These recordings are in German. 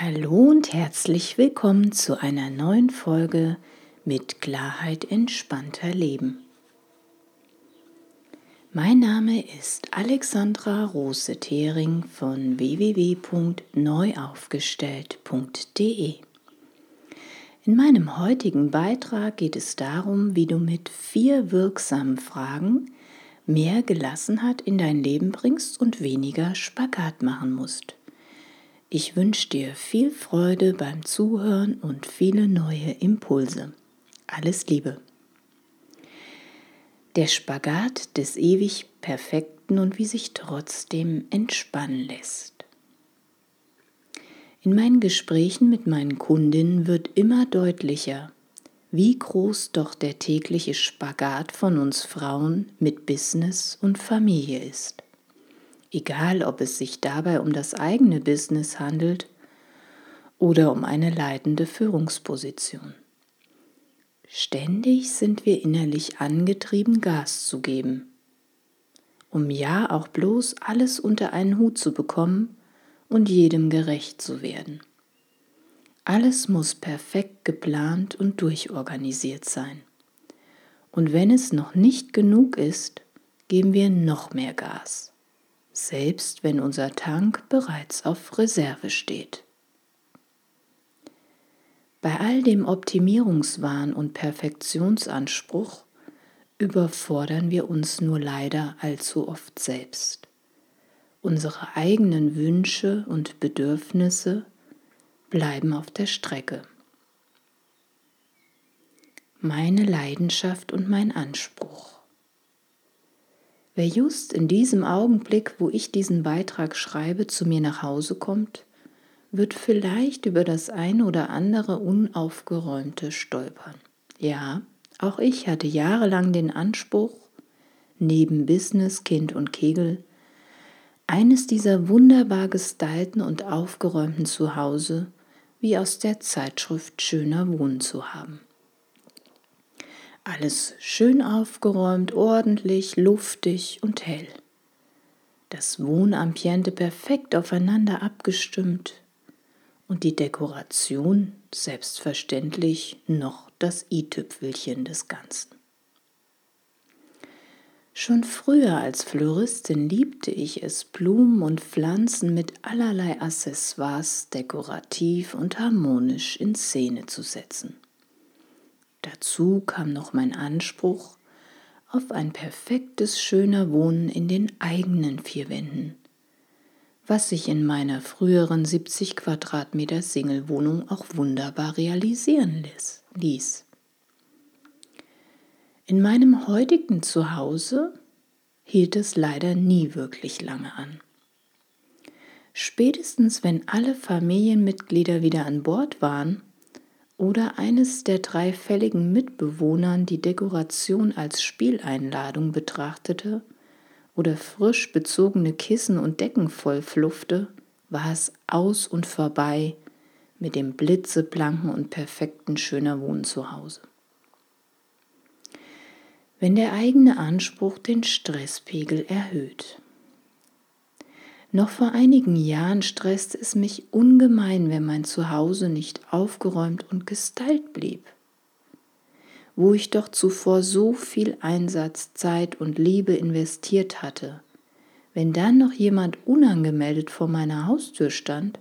Hallo und herzlich willkommen zu einer neuen Folge mit Klarheit entspannter Leben. Mein Name ist Alexandra Rose-Thering von www.neuaufgestellt.de. In meinem heutigen Beitrag geht es darum, wie du mit vier wirksamen Fragen mehr Gelassenheit in dein Leben bringst und weniger Spagat machen musst. Ich wünsche dir viel Freude beim Zuhören und viele neue Impulse. Alles Liebe. Der Spagat des ewig Perfekten und wie sich trotzdem entspannen lässt. In meinen Gesprächen mit meinen Kundinnen wird immer deutlicher, wie groß doch der tägliche Spagat von uns Frauen mit Business und Familie ist egal ob es sich dabei um das eigene Business handelt oder um eine leitende Führungsposition. Ständig sind wir innerlich angetrieben, Gas zu geben, um ja auch bloß alles unter einen Hut zu bekommen und jedem gerecht zu werden. Alles muss perfekt geplant und durchorganisiert sein. Und wenn es noch nicht genug ist, geben wir noch mehr Gas selbst wenn unser Tank bereits auf Reserve steht. Bei all dem Optimierungswahn und Perfektionsanspruch überfordern wir uns nur leider allzu oft selbst. Unsere eigenen Wünsche und Bedürfnisse bleiben auf der Strecke. Meine Leidenschaft und mein Anspruch. Wer just in diesem Augenblick, wo ich diesen Beitrag schreibe, zu mir nach Hause kommt, wird vielleicht über das eine oder andere Unaufgeräumte stolpern. Ja, auch ich hatte jahrelang den Anspruch, neben Business, Kind und Kegel, eines dieser wunderbar gestylten und aufgeräumten Zuhause wie aus der Zeitschrift Schöner Wohnen zu haben. Alles schön aufgeräumt, ordentlich, luftig und hell. Das Wohnambiente perfekt aufeinander abgestimmt und die Dekoration selbstverständlich noch das i-Tüpfelchen des Ganzen. Schon früher als Floristin liebte ich es, Blumen und Pflanzen mit allerlei Accessoires dekorativ und harmonisch in Szene zu setzen. Dazu kam noch mein Anspruch auf ein perfektes, schöner Wohnen in den eigenen vier Wänden, was sich in meiner früheren 70 Quadratmeter Singlewohnung auch wunderbar realisieren ließ. In meinem heutigen Zuhause hielt es leider nie wirklich lange an. Spätestens wenn alle Familienmitglieder wieder an Bord waren, oder eines der drei fälligen Mitbewohnern die Dekoration als Spieleinladung betrachtete oder frisch bezogene Kissen und Decken vollflufte, war es aus und vorbei mit dem blitzeblanken und perfekten schöner Wohnen zu Hause. Wenn der eigene Anspruch den Stresspegel erhöht. Noch vor einigen Jahren stresste es mich ungemein, wenn mein Zuhause nicht aufgeräumt und gestylt blieb. Wo ich doch zuvor so viel Einsatz, Zeit und Liebe investiert hatte, wenn dann noch jemand unangemeldet vor meiner Haustür stand,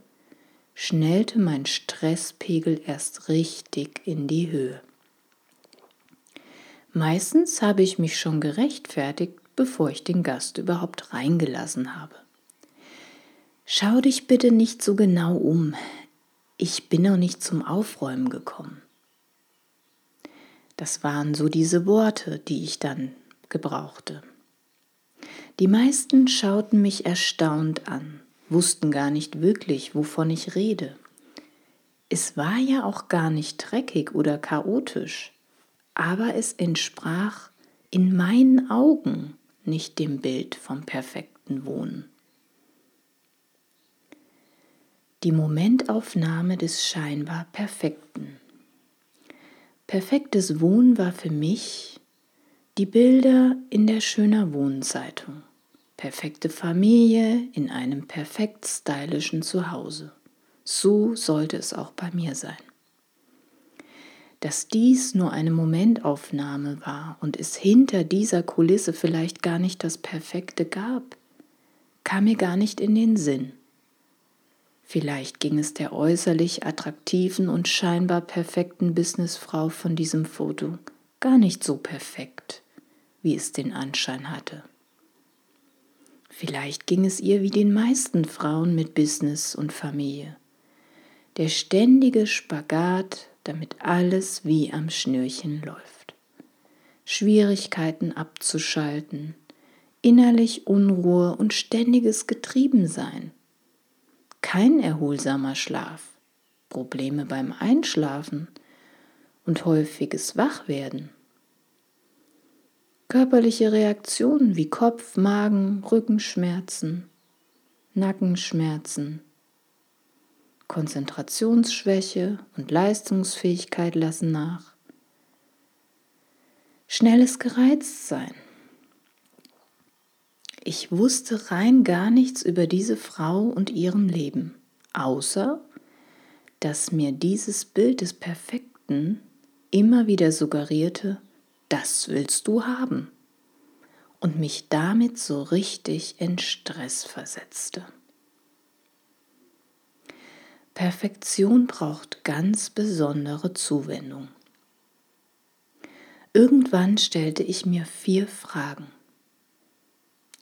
schnellte mein Stresspegel erst richtig in die Höhe. Meistens habe ich mich schon gerechtfertigt, bevor ich den Gast überhaupt reingelassen habe. Schau dich bitte nicht so genau um. Ich bin noch nicht zum Aufräumen gekommen. Das waren so diese Worte, die ich dann gebrauchte. Die meisten schauten mich erstaunt an, wussten gar nicht wirklich, wovon ich rede. Es war ja auch gar nicht dreckig oder chaotisch, aber es entsprach in meinen Augen nicht dem Bild vom perfekten Wohnen. Die Momentaufnahme des scheinbar Perfekten. Perfektes Wohnen war für mich die Bilder in der Schöner Wohnzeitung. Perfekte Familie in einem perfekt stylischen Zuhause. So sollte es auch bei mir sein. Dass dies nur eine Momentaufnahme war und es hinter dieser Kulisse vielleicht gar nicht das Perfekte gab, kam mir gar nicht in den Sinn. Vielleicht ging es der äußerlich attraktiven und scheinbar perfekten Businessfrau von diesem Foto gar nicht so perfekt, wie es den Anschein hatte. Vielleicht ging es ihr wie den meisten Frauen mit Business und Familie. Der ständige Spagat, damit alles wie am Schnürchen läuft. Schwierigkeiten abzuschalten, innerlich Unruhe und ständiges Getriebensein. Kein erholsamer Schlaf, Probleme beim Einschlafen und häufiges Wachwerden. Körperliche Reaktionen wie Kopf, Magen, Rückenschmerzen, Nackenschmerzen, Konzentrationsschwäche und Leistungsfähigkeit lassen nach. Schnelles Gereiztsein. Ich wusste rein gar nichts über diese Frau und ihrem Leben, außer dass mir dieses Bild des Perfekten immer wieder suggerierte, das willst du haben und mich damit so richtig in Stress versetzte. Perfektion braucht ganz besondere Zuwendung. Irgendwann stellte ich mir vier Fragen.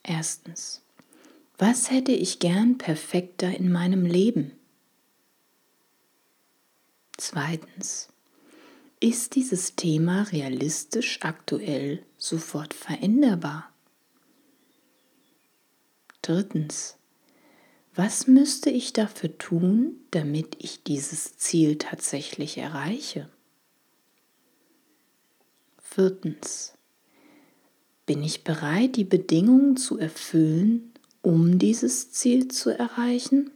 Erstens, was hätte ich gern perfekter in meinem Leben? Zweitens, ist dieses Thema realistisch aktuell sofort veränderbar? Drittens, was müsste ich dafür tun, damit ich dieses Ziel tatsächlich erreiche? Viertens, bin ich bereit, die Bedingungen zu erfüllen, um dieses Ziel zu erreichen?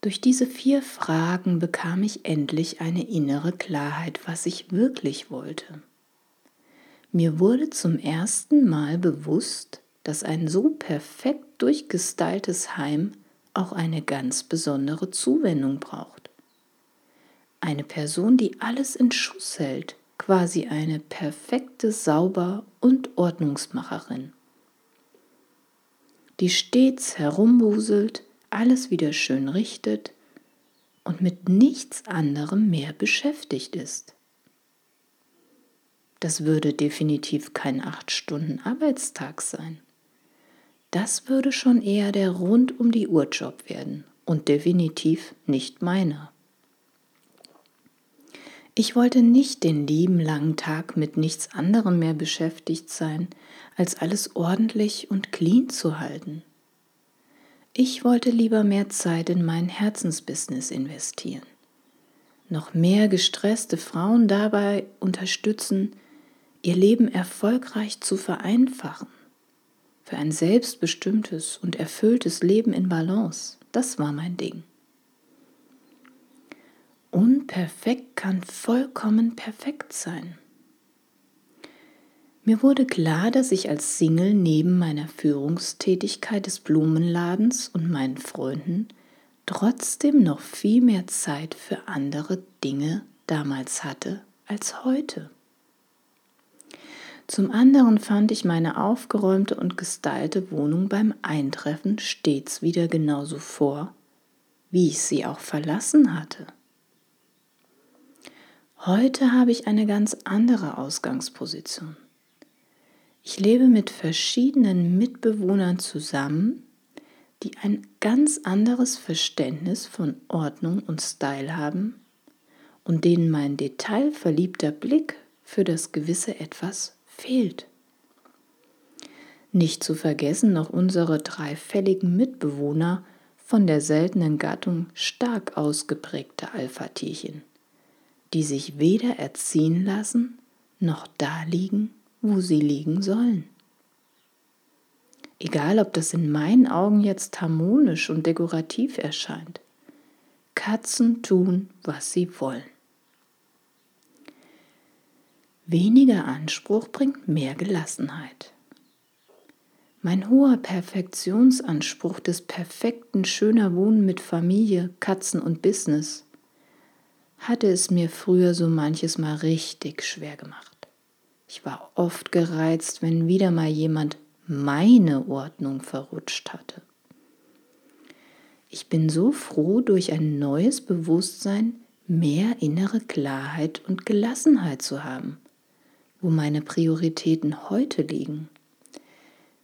Durch diese vier Fragen bekam ich endlich eine innere Klarheit, was ich wirklich wollte. Mir wurde zum ersten Mal bewusst, dass ein so perfekt durchgestyltes Heim auch eine ganz besondere Zuwendung braucht. Eine Person, die alles in Schuss hält, quasi eine perfekte Sauber- und Ordnungsmacherin, die stets herumwuselt, alles wieder schön richtet und mit nichts anderem mehr beschäftigt ist. Das würde definitiv kein acht Stunden Arbeitstag sein. Das würde schon eher der rund um die Uhr Job werden und definitiv nicht meiner. Ich wollte nicht den lieben langen Tag mit nichts anderem mehr beschäftigt sein, als alles ordentlich und clean zu halten. Ich wollte lieber mehr Zeit in mein Herzensbusiness investieren, noch mehr gestresste Frauen dabei unterstützen, ihr Leben erfolgreich zu vereinfachen, für ein selbstbestimmtes und erfülltes Leben in Balance. Das war mein Ding. Unperfekt kann vollkommen perfekt sein. Mir wurde klar, dass ich als Single neben meiner Führungstätigkeit des Blumenladens und meinen Freunden trotzdem noch viel mehr Zeit für andere Dinge damals hatte als heute. Zum anderen fand ich meine aufgeräumte und gestylte Wohnung beim Eintreffen stets wieder genauso vor, wie ich sie auch verlassen hatte. Heute habe ich eine ganz andere Ausgangsposition. Ich lebe mit verschiedenen Mitbewohnern zusammen, die ein ganz anderes Verständnis von Ordnung und Style haben und denen mein detailverliebter Blick für das gewisse Etwas fehlt. Nicht zu vergessen noch unsere drei fälligen Mitbewohner von der seltenen Gattung stark ausgeprägter Alpha-Tierchen, die sich weder erziehen lassen noch da liegen, wo sie liegen sollen. Egal, ob das in meinen Augen jetzt harmonisch und dekorativ erscheint. Katzen tun, was sie wollen. Weniger Anspruch bringt mehr Gelassenheit. Mein hoher Perfektionsanspruch des perfekten schöner Wohnen mit Familie, Katzen und Business hatte es mir früher so manches Mal richtig schwer gemacht. Ich war oft gereizt, wenn wieder mal jemand meine Ordnung verrutscht hatte. Ich bin so froh, durch ein neues Bewusstsein mehr innere Klarheit und Gelassenheit zu haben, wo meine Prioritäten heute liegen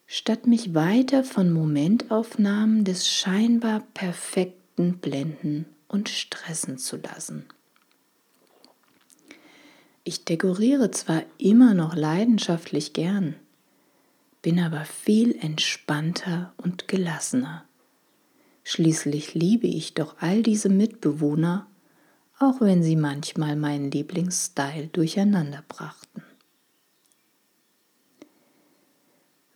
statt mich weiter von Momentaufnahmen des scheinbar perfekten blenden und stressen zu lassen. Ich dekoriere zwar immer noch leidenschaftlich gern, bin aber viel entspannter und gelassener. Schließlich liebe ich doch all diese Mitbewohner, auch wenn sie manchmal meinen Lieblingsstyle durcheinander brachten.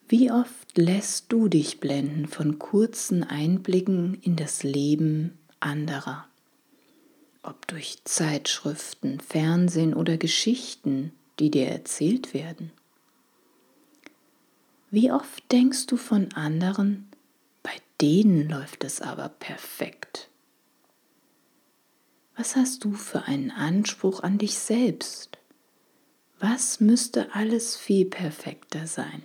Wie oft lässt du dich blenden von kurzen Einblicken in das Leben anderer? Ob durch Zeitschriften, Fernsehen oder Geschichten, die dir erzählt werden? Wie oft denkst du von anderen, bei denen läuft es aber perfekt? Was hast du für einen Anspruch an dich selbst? Was müsste alles viel perfekter sein?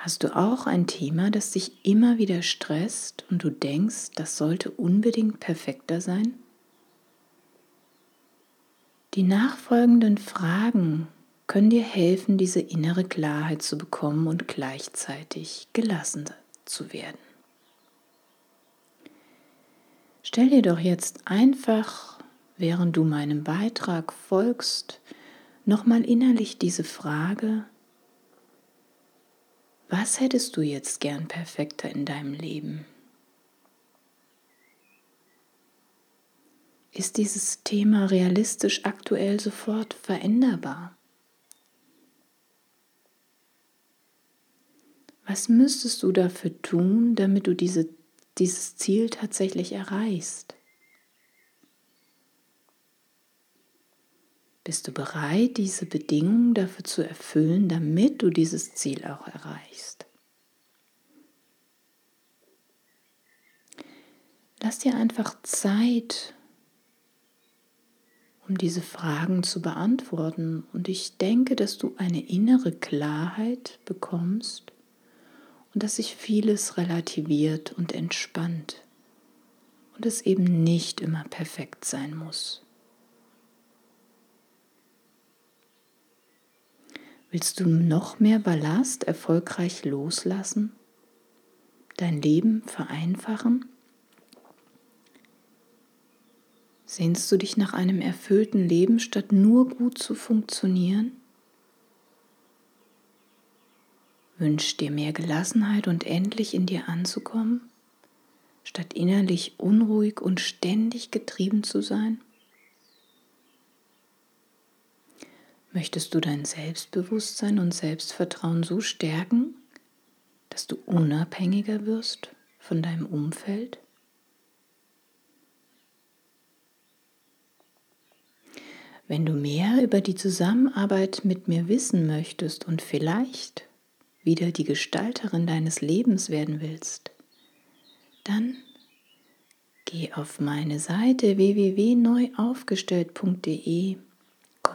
Hast du auch ein Thema, das dich immer wieder stresst und du denkst, das sollte unbedingt perfekter sein? Die nachfolgenden Fragen können dir helfen, diese innere Klarheit zu bekommen und gleichzeitig gelassener zu werden. Stell dir doch jetzt einfach, während du meinem Beitrag folgst, nochmal innerlich diese Frage, was hättest du jetzt gern perfekter in deinem Leben? Ist dieses Thema realistisch aktuell sofort veränderbar? Was müsstest du dafür tun, damit du diese, dieses Ziel tatsächlich erreichst? Bist du bereit, diese Bedingungen dafür zu erfüllen, damit du dieses Ziel auch erreichst? Lass dir einfach Zeit, um diese Fragen zu beantworten. Und ich denke, dass du eine innere Klarheit bekommst und dass sich vieles relativiert und entspannt und es eben nicht immer perfekt sein muss. Willst du noch mehr Ballast erfolgreich loslassen? Dein Leben vereinfachen? Sehnst du dich nach einem erfüllten Leben, statt nur gut zu funktionieren? Wünschst dir mehr Gelassenheit und endlich in dir anzukommen, statt innerlich unruhig und ständig getrieben zu sein? Möchtest du dein Selbstbewusstsein und Selbstvertrauen so stärken, dass du unabhängiger wirst von deinem Umfeld? Wenn du mehr über die Zusammenarbeit mit mir wissen möchtest und vielleicht wieder die Gestalterin deines Lebens werden willst, dann geh auf meine Seite www.neuaufgestellt.de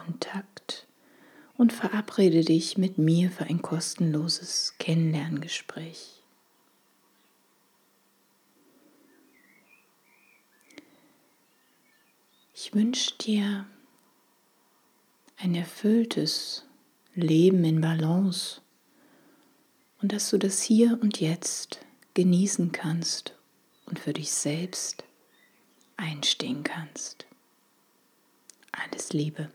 Kontakt und verabrede dich mit mir für ein kostenloses Kennenlerngespräch. Ich wünsche dir ein erfülltes Leben in Balance und dass du das hier und jetzt genießen kannst und für dich selbst einstehen kannst. Alles Liebe.